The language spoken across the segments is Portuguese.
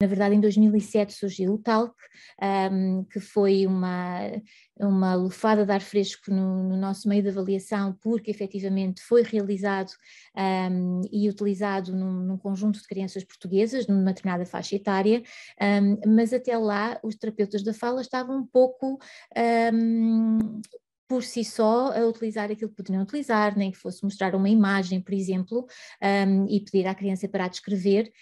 Na verdade, em 2007 surgiu o TALC, um, que foi uma, uma lufada de ar fresco no, no, nosso meio de avaliação, porque efetivamente foi realizado um, e utilizado num, num, conjunto de crianças portuguesas, numa determinada faixa etária, um, mas até lá os terapeutas da fala estavam um pouco por si só a utilizar aquilo que poderiam utilizar, nem que fosse mostrar uma imagem, por exemplo, um, e pedir à criança para descrever,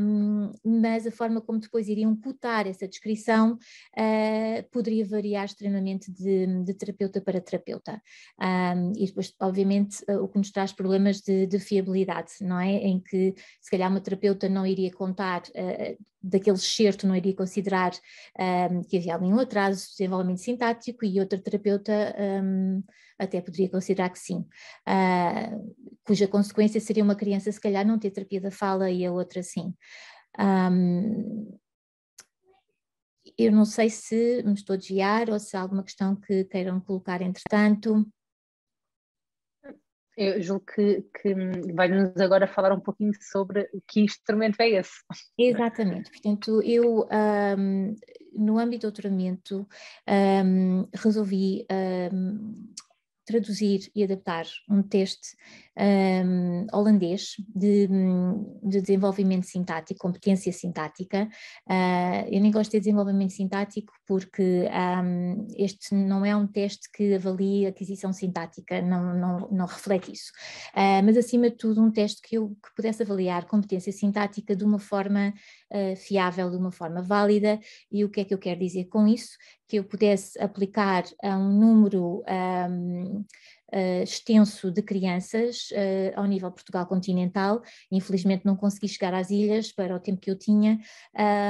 um, mas a forma como depois iriam cotar essa descrição uh, poderia variar extremamente de, de terapeuta para terapeuta. Um, e depois, obviamente, uh, o que nos traz problemas de, de, fiabilidade, não é? Em que se calhar uma terapeuta não iria contar uh, daquele excerto não iria considerar um, que havia algum atraso de desenvolvimento sintático e outra terapeuta um, até poderia considerar que sim, uh, cuja consequência seria uma criança se calhar não ter terapia da fala e a outra sim. Um, eu não sei se me estou a desviar ou se há alguma questão que queiram colocar entretanto. Eu julgo que, que vai-nos agora falar um pouquinho sobre que instrumento é esse. Exatamente, portanto, eu um, no âmbito do doutoramento um, resolvi um, traduzir e adaptar um teste um, holandês de, de, desenvolvimento sintático, competência sintática. Uh, eu nem gosto de desenvolvimento sintático porque um, este não é um teste que avalie aquisição sintática, não, não, não reflete isso. Uh, mas acima de tudo um teste que eu que pudesse avaliar competência sintática de uma forma uh, fiável, de uma forma válida. E o que é que eu quero dizer com isso? Que eu pudesse aplicar a um número um, uh, extenso de crianças uh, ao nível Portugal continental. Infelizmente não consegui chegar às ilhas para o tempo que eu tinha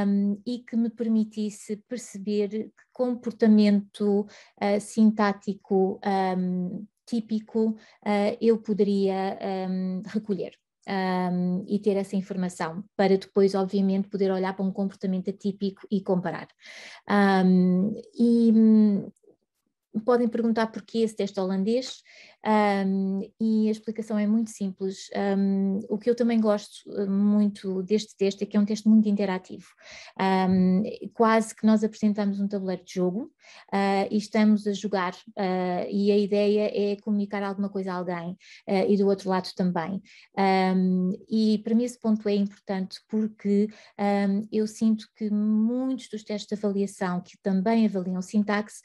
um, e que me permitisse perceber que comportamento uh, sintático um, típico eu poderia um, recolher. Um, e ter essa informação para depois, obviamente, poder olhar para um comportamento atípico e comparar. Um, e podem perguntar porquê esse teste holandês um, e a explicação é muito simples. Um, o que eu também gosto eh, muito deste teste é que é um teste muito interativo. Um, quase que nós apresentamos um tabuleiro de jogo uh, e estamos a jogar uh, e a ideia é comunicar alguma coisa a alguém uh, e do outro lado também. e para mim esse ponto é importante porque eu sinto que muitos dos testes de avaliação que também avaliam sintaxe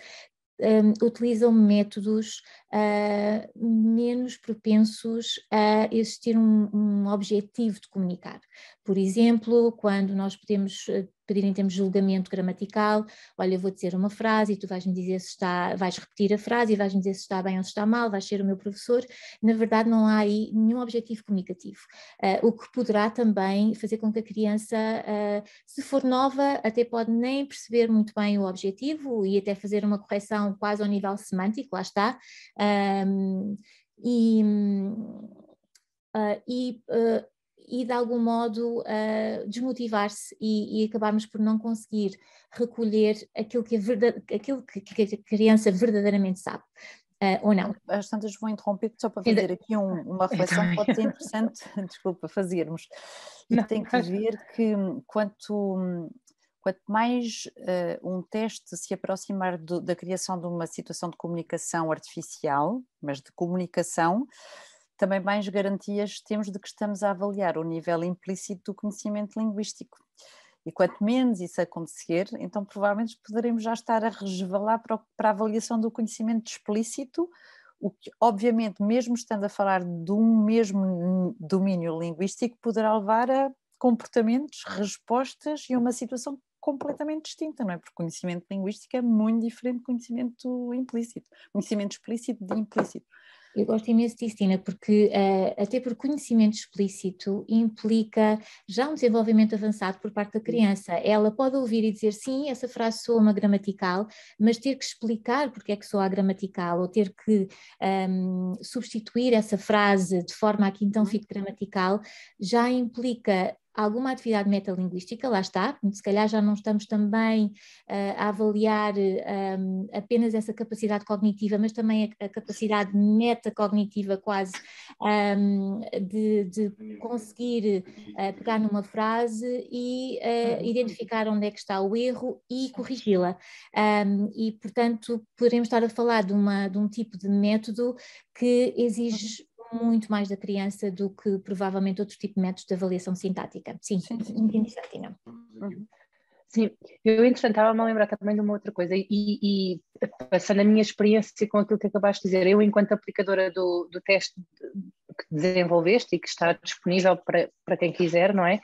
um, utilizam métodos uh, menos propensos a existir um, um, objetivo de comunicar. Por exemplo, quando nós podemos ah, pedir em termos de julgamento gramatical, olha, vou dizer uma frase e tu vais-me dizer se está, vais repetir a frase e vais-me dizer se está bem ou se está mal, vais ser o meu professor, na verdade não há aí nenhum objetivo comunicativo, uh, o que poderá também fazer com que a criança, uh, se for nova, até pode nem perceber muito bem o objetivo e até fazer uma correção quase ao nível semântico, lá está, um, e, uh, e e de algum modo uh, desmotivar-se e, e, acabarmos por não conseguir recolher aquilo que a, verdade, aquilo que, que a criança verdadeiramente sabe. Uh, ou não. Às tantas vou interromper só para fazer aqui um, uma reflexão que pode ser interessante, desculpa, fazermos. E não, tem que ver que quanto, quanto mais uh, um teste se aproximar do, da criação de uma situação de comunicação artificial, mas de comunicação, também mais garantias temos de que estamos a avaliar o nível implícito do conhecimento linguístico. E quanto menos isso acontecer, então provavelmente poderemos já estar a resvalar para, a avaliação do conhecimento explícito, o que, obviamente, mesmo estando a falar de um mesmo domínio linguístico, poderá levar a comportamentos, respostas e uma situação completamente distinta, não é? Porque conhecimento linguístico é muito diferente de conhecimento implícito, conhecimento explícito de implícito. Eu gosto imenso disso, Tina, porque uh, até por conhecimento explícito implica já um desenvolvimento avançado por parte da criança. Ela pode ouvir e dizer sim, essa frase soa uma gramatical, mas ter que explicar porque é que soa a gramatical, ou ter que um, substituir essa frase de forma a que então uhum. fique gramatical, já implica alguma atividade metalinguística, lá está, se calhar já não estamos também uh, a avaliar um, apenas essa capacidade cognitiva, mas também a, a capacidade metacognitiva quase um, de, de, conseguir uh, pegar numa frase e uh, identificar onde é que está o erro e corrigi-la. Um, e, portanto, poderemos estar a falar de, uma, de um tipo de método que exige muito mais da criança do que provavelmente outro tipo de métodos de avaliação sintática. Sim, sim, sim. muito interessante, não? Uhum. Sim, eu entretanto estava-me a lembrar também de uma outra coisa e, e, passando a minha experiência com aquilo que acabaste de dizer, eu enquanto aplicadora do, do teste que desenvolveste e que está disponível para, para quem quiser, não é?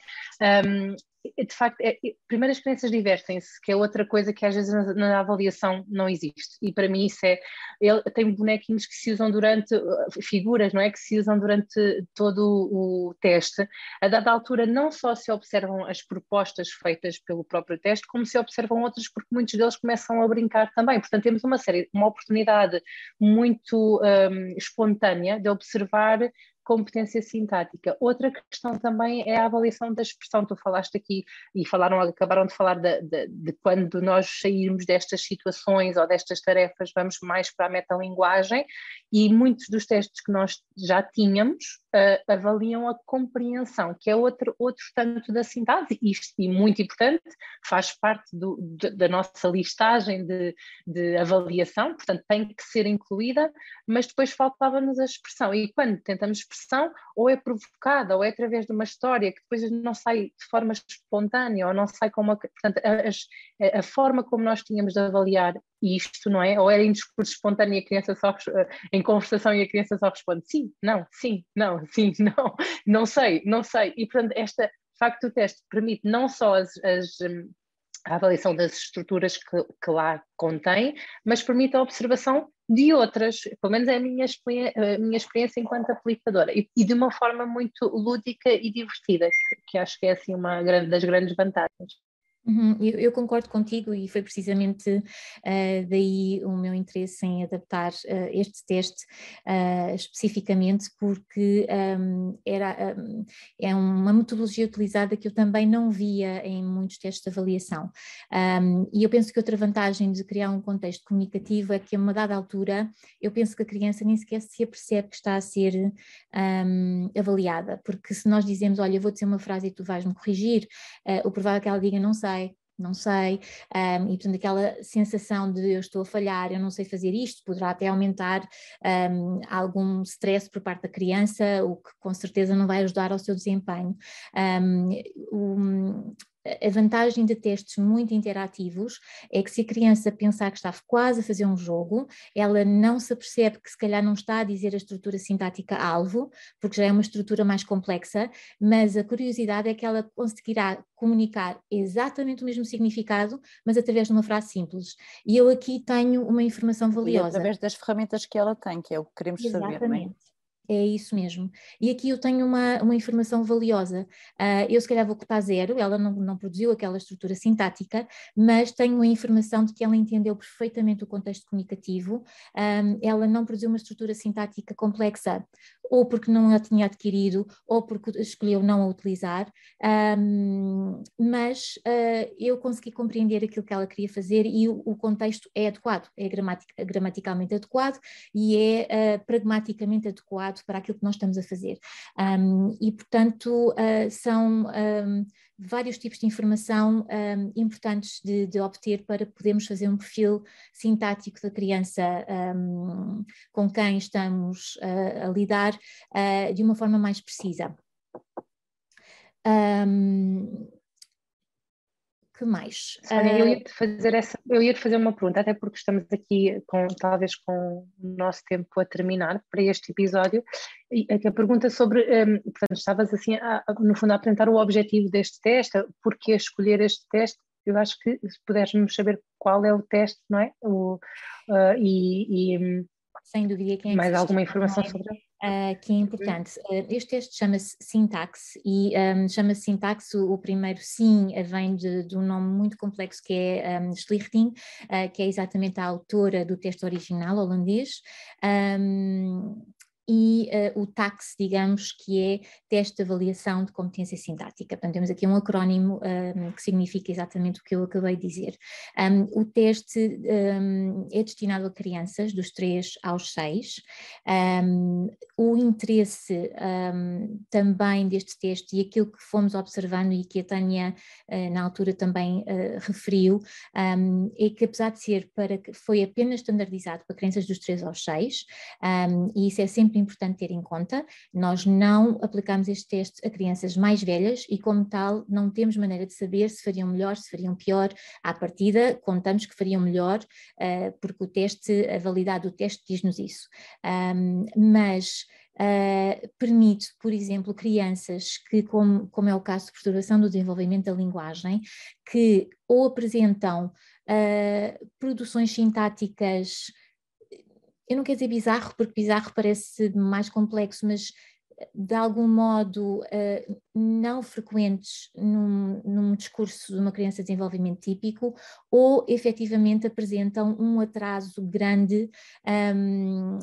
Um, de facto, é, primeiro as crianças divertem-se, que é outra coisa que às vezes na, na, avaliação não existe. E para mim isso é. Ele, tem bonequinhos que se usam durante. figuras, não é? Que se usam durante todo o, teste. A dada altura, não só se observam as propostas feitas pelo próprio teste, como se observam outras, porque muitos deles começam a brincar também. Portanto, temos uma série, uma oportunidade muito um, espontânea de observar competência sintática. Outra questão também é a avaliação da expressão. Tu falaste aqui e falaram, acabaram de falar de, de, de quando nós sairmos destas situações ou destas tarefas, vamos mais para a metalinguagem e muitos dos testes que nós já tínhamos uh, avaliam a compreensão, que é outro, outro tanto da sintaxe, isto, e muito importante, faz parte do, de, da nossa listagem de, de avaliação, portanto tem que ser incluída, mas depois faltava-nos a expressão, e quando tentamos expressão, ou é provocada, ou é através de uma história que depois não sai de forma espontânea, ou não sai como, uma, portanto, a, a, a forma como nós tínhamos de avaliar isto, não é? Ou era em discurso espontâneo e a criança só, eh, em conversação e a criança só responde sim, não, sim, não, sim, não, não sei, não sei. E portanto, esta facto do teste permite não só as, as hum, a avaliação das estruturas que, que, lá contém, mas permite a observação de outras, pelo menos é a minha, a minha experiência enquanto aplicadora, e, e, de uma forma muito lúdica e divertida, que, que acho que é assim uma das grandes vantagens. Uhum, eu, eu, concordo contigo e foi precisamente uh, daí o meu interesse em adaptar uh, este teste uh, especificamente porque um, era, um, é uma metodologia utilizada que eu também não via em muitos testes de avaliação. Um, e eu penso que outra vantagem de criar um contexto comunicativo é que a uma dada altura eu penso que a criança nem sequer se apercebe que está a ser avaliada, porque se nós dizemos, olha, vou dizer uma frase e tu vais-me corrigir, o provável é que ela diga não sei, não sei, um, e portanto aquela sensação de eu estou a falhar, eu não sei fazer isto, poderá até aumentar um, algum stress por parte da criança, o que com certeza não vai ajudar ao seu desempenho. Um, a vantagem de testes muito interativos é que se a criança pensar que está quase a fazer um jogo, ela não se apercebe que se calhar não está a dizer a estrutura sintática alvo, porque já é uma estrutura mais complexa, mas a curiosidade é que ela conseguirá comunicar exatamente o mesmo significado, mas através de uma frase simples. E eu aqui tenho uma informação valiosa. E através das ferramentas que ela tem, que é o que queremos exatamente. saber. Exatamente. É isso mesmo. E aqui eu tenho uma, uma informação valiosa. Uh, eu, se calhar, vou cotar zero, ela não, não produziu aquela estrutura sintática, mas tenho a informação de que ela entendeu perfeitamente o contexto comunicativo, um, ela não produziu uma estrutura sintática complexa, ou porque não a tinha adquirido, ou porque escolheu não a utilizar, um, mas uh, eu consegui compreender aquilo que ela queria fazer e o, o contexto é adequado, é gramatic, gramaticalmente adequado e é uh, pragmaticamente adequado para aquilo que nós estamos a fazer. Um, e, portanto, uh, são vários tipos de informação um, importantes de, de, obter para podermos fazer um perfil sintático da criança um, com quem estamos uh, a lidar uh, de uma forma mais precisa. Um, que mais? Sónia, eu ia te fazer essa, eu ia te fazer uma pergunta, até porque estamos aqui com talvez com o nosso tempo a terminar para este episódio. E a pergunta sobre, um, portanto, estavas assim, a, no fundo, a apresentar o objetivo deste teste, porque escolher este teste, eu acho que se puderes-nos saber qual é o teste, não é? O, uh, e, e, hum, Sem dúvida, quem é mais alguma informação é? sobre Uh, que é importante. Uh, este teste chama-se sintaxe e um, chama-se sintaxe, o, o, primeiro sim vem de, de, um nome muito complexo que é um, Schlichting, uh, que é exatamente a autora do texto original holandês. Um, e uh, o TAX, digamos, que é Teste de Avaliação de Competência Sintática. Portanto, temos aqui um acrónimo um, que significa exatamente o que eu acabei de dizer. Um, o teste um, é destinado a crianças dos 3 aos 6. o interesse também deste teste e aquilo que fomos observando e que a Tânia uh, na altura também uh, referiu, é que apesar de ser para foi apenas standardizado para crianças dos 3 aos 6, e isso é sempre sempre importante ter em conta. Nós não aplicamos este teste a crianças mais velhas e, como tal, não temos maneira de saber se fariam melhor, se fariam pior. À partida, contamos que fariam melhor, uh, porque o teste, a validade do teste diz-nos isso. Um, mas Uh, permite, por exemplo, crianças que, como, como, é o caso de perturbação do desenvolvimento da linguagem, que ou apresentam uh, produções sintáticas eu não quero dizer bizarro, porque bizarro parece mais complexo, mas de algum modo uh, não frequentes num, num, discurso de uma criança de desenvolvimento típico ou efetivamente apresentam um atraso grande um,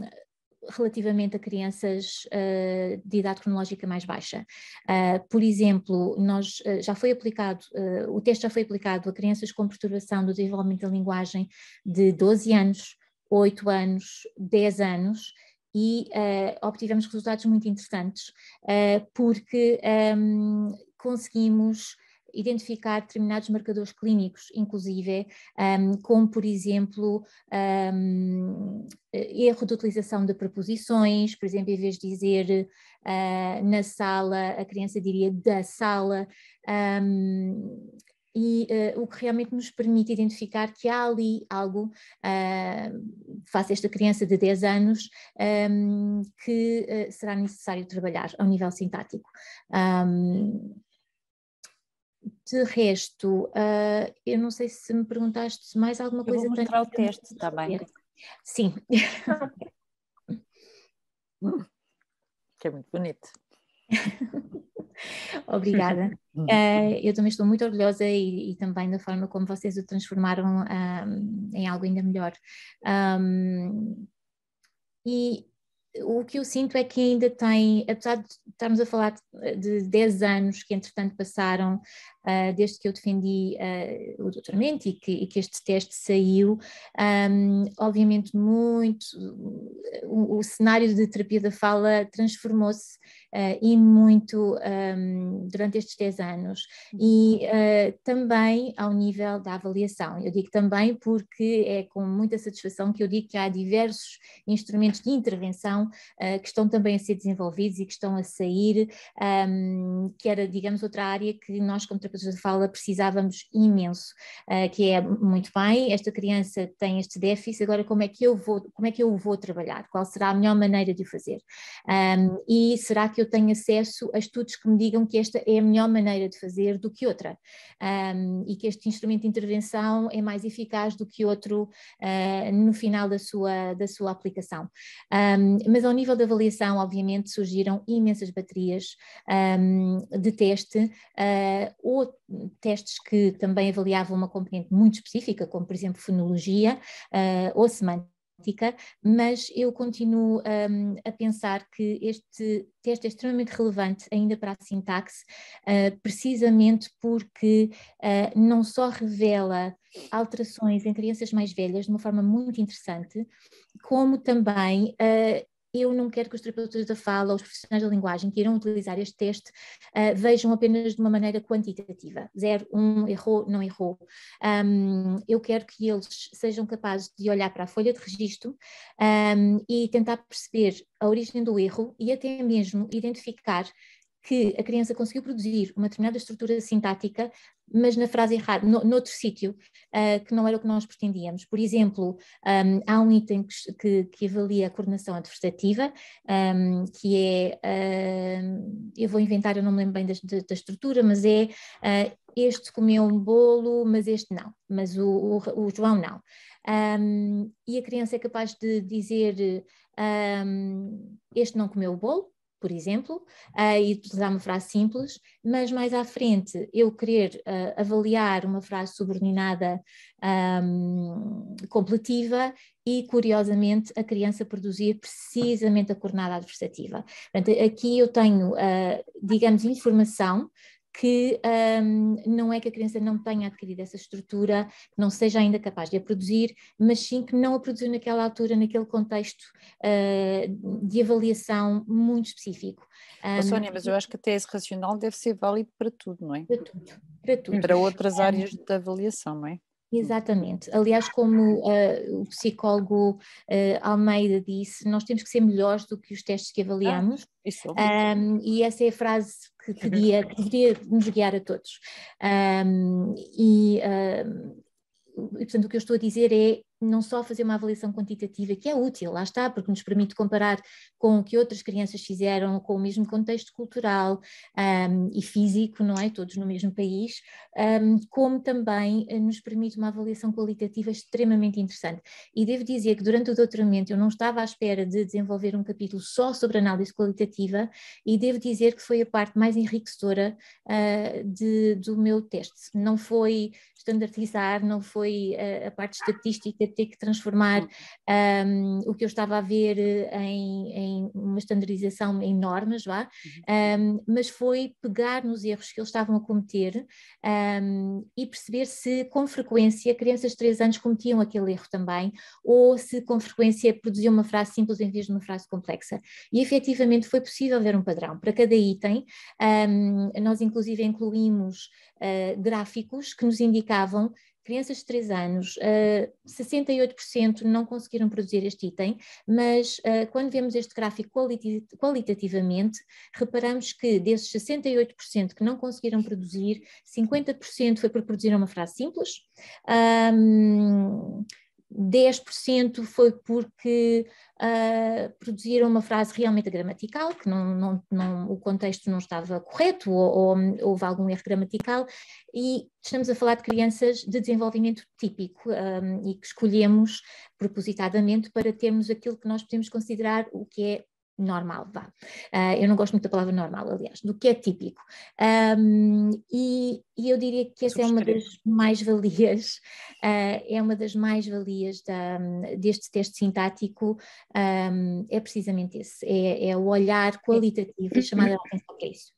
relativamente a crianças uh, de idade cronológica mais baixa. Uh, por exemplo, nós, uh, já foi aplicado, o teste já foi aplicado a crianças com perturbação do desenvolvimento da linguagem de 12 anos, 8 anos, 10 anos, e uh, obtivemos resultados muito interessantes, uh, porque um, ehm, conseguimos identificar determinados marcadores clínicos, inclusive, um, ehm, como por exemplo um, ehm, erro de utilização de preposições, por exemplo, em vez de dizer uh, na sala, a criança diria da sala, um, e uh, o que realmente nos permite identificar que há ali algo, uh, face a esta criança de 10 anos, um, que uh, será necessário trabalhar ao nível sintático. Um, de resto, uh, eu não sei se me perguntaste mais alguma eu coisa. Vou mostrar o teste, está bem? Sim. que é muito bonito. Obrigada. Uh, eu também estou muito orgulhosa e, e, também da forma como vocês o transformaram um, em algo ainda melhor. Um, e o que eu sinto é que ainda tem, apesar de estarmos a falar de 10 anos que entretanto passaram uh, desde que eu defendi uh, o doutoramento e que, e que, este teste saiu, um, obviamente muito, o, o, cenário de terapia da fala transformou-se uh, e muito um, durante estes 10 anos e também ao nível da avaliação. Eu digo também porque é com muita satisfação que eu digo que há diversos instrumentos de intervenção que estão também a ser desenvolvidos e que estão a sair, um, que era, digamos, outra área que nós, como de fala, precisávamos imenso, que é muito bem, esta criança tem este déficit, agora como é que eu vou, como é que eu vou trabalhar? Qual será a melhor maneira de o fazer? Um, e será que eu tenho acesso a estudos que me digam que esta é a melhor maneira de fazer do que outra um, e que este instrumento de intervenção é mais eficaz do que outro uh, no final da sua, da sua aplicação. Um, mas ao nível da avaliação, obviamente, surgiram imensas baterias de teste uh, testes que também avaliavam uma componente muito específica, como por exemplo fonologia uh, ou semântica mas eu continuo um, a pensar que este teste é extremamente relevante ainda para a sintaxe, uh, precisamente porque uh, não só revela alterações em crianças mais velhas de uma forma muito interessante, como também uh, eu não quero que os terapeutas da fala, os profissionais da linguagem que irão utilizar este teste, uh, vejam apenas de uma maneira quantitativa. Zero, um, errou, não errou. Um, eu quero que eles sejam capazes de olhar para a folha de registro um, e tentar perceber a origem do erro e até mesmo identificar que a criança conseguiu produzir uma determinada estrutura sintática, mas na frase errada, no, noutro sítio, uh, que não era o que nós pretendíamos. Por exemplo, um, há um item que, que, avalia a coordenação adversativa, um, que é, uh, eu vou inventar, eu não me lembro bem da, da estrutura, mas é uh, este comeu um bolo, mas este não, mas o, o, o João não. Um, e a criança é capaz de dizer este não comeu o bolo, por exemplo, uh, e utilizar uma frase simples, mas mais à frente eu querer uh, avaliar uma frase subordinada um, completiva e, curiosamente, a criança produzir precisamente a coordenada adversativa. Portanto, aqui eu tenho, uh, digamos, informação que um, não é que a criança não tenha adquirido essa estrutura, que não seja ainda capaz de a produzir, mas sim que não a produziu naquela altura, naquele contexto uh, de avaliação muito específico. Um, oh, Sónia, mas eu acho que a tese racional deve ser válido para tudo, não é? Para tudo, para tudo. Para outras áreas de avaliação, não é? Exatamente. Aliás, como uh, o psicólogo uh, Almeida disse, nós temos que ser melhores do que os testes que avaliamos. Ah, isso. Um, e essa é a frase que, que, guia, que deveria nos guiar a todos. Um, e, e, portanto, o que eu estou a dizer é não só fazer uma avaliação quantitativa, que é útil, lá está, porque nos permite comparar com o que outras crianças fizeram, com o mesmo contexto cultural um, e físico, não é? Todos no mesmo país, um, como também eh, nos permite uma avaliação qualitativa extremamente interessante. E devo dizer que durante o doutoramento eu não estava à espera de desenvolver um capítulo só sobre análise qualitativa, e devo dizer que foi a parte mais enriquecedora uh, de, do meu teste. Não foi standardizar, não foi a, a parte estatística ter que transformar um, o que eu estava a ver eh, em, em uma standardização em normas, vá, um, mas foi pegar nos erros que eles estavam a cometer um, e perceber se com frequência crianças de 3 anos cometiam aquele erro também, ou se com frequência produziam uma frase simples em vez de uma frase complexa. E efetivamente foi possível ver um padrão. Para cada item, nós inclusive incluímos uh, gráficos que nos indicavam crianças de 3 anos, uh, 68% não conseguiram produzir este item, mas uh, quando vemos este gráfico qualita qualitativamente, reparamos que desses 68% que não conseguiram produzir, 50% foi por produzir uma frase simples. Um, 10% foi porque uh, produziram uma frase realmente gramatical, que não, não, não, o contexto não estava correto ou, ou, houve algum erro gramatical, e estamos a falar de crianças de desenvolvimento típico um, e que escolhemos propositadamente para termos aquilo que nós podemos considerar o que é normal, vá. Uh, eu não gosto muito da palavra normal, aliás, do que é típico. Um, e, e, eu diria que essa é uma das mais-valias, uh, é uma das mais-valias deste teste sintático, um, é precisamente esse, é, é o olhar qualitativo e chamar a atenção para isso.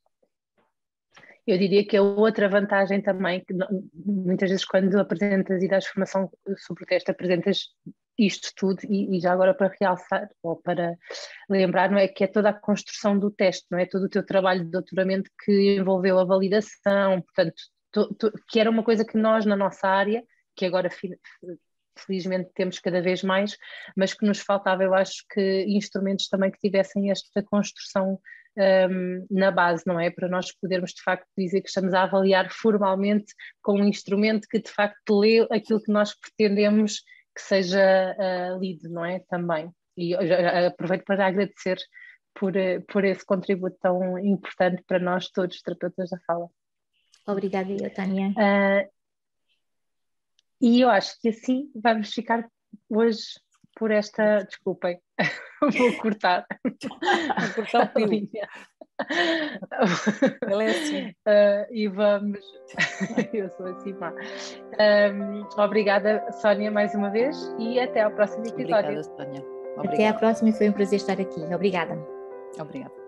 Eu diria que a outra vantagem também, que muitas vezes quando apresentas e dás formação sobre o teste, apresentas isto tudo, e, e, já agora para realçar, ou para lembrar, não é que é toda a construção do teste, não é? Todo o teu trabalho de doutoramento que envolveu a validação, portanto, to, to, que era uma coisa que nós na nossa área, que agora felizmente temos cada vez mais, mas que nos faltava, eu acho que instrumentos também que tivessem esta construção um, na base, não é? Para nós podermos de facto dizer que estamos a avaliar formalmente com um instrumento que de facto lê aquilo que nós pretendemos que seja uh, lido, não é? Também. E aproveito para agradecer por, eh, por esse contributo tão importante para nós todos, terapeutas da fala. Obrigada, Tânia. Uh, e eu acho que assim vamos ficar hoje por esta. Desculpem, vou cortar. Vou cortar o. Ele é assim. Uh, e vamos. Eu sou assim má. Um, obrigada, Sónia, mais uma vez e até ao próximo episódio. Obrigada, Sónia. Até à próxima e foi um prazer estar aqui. Obrigada. Obrigada.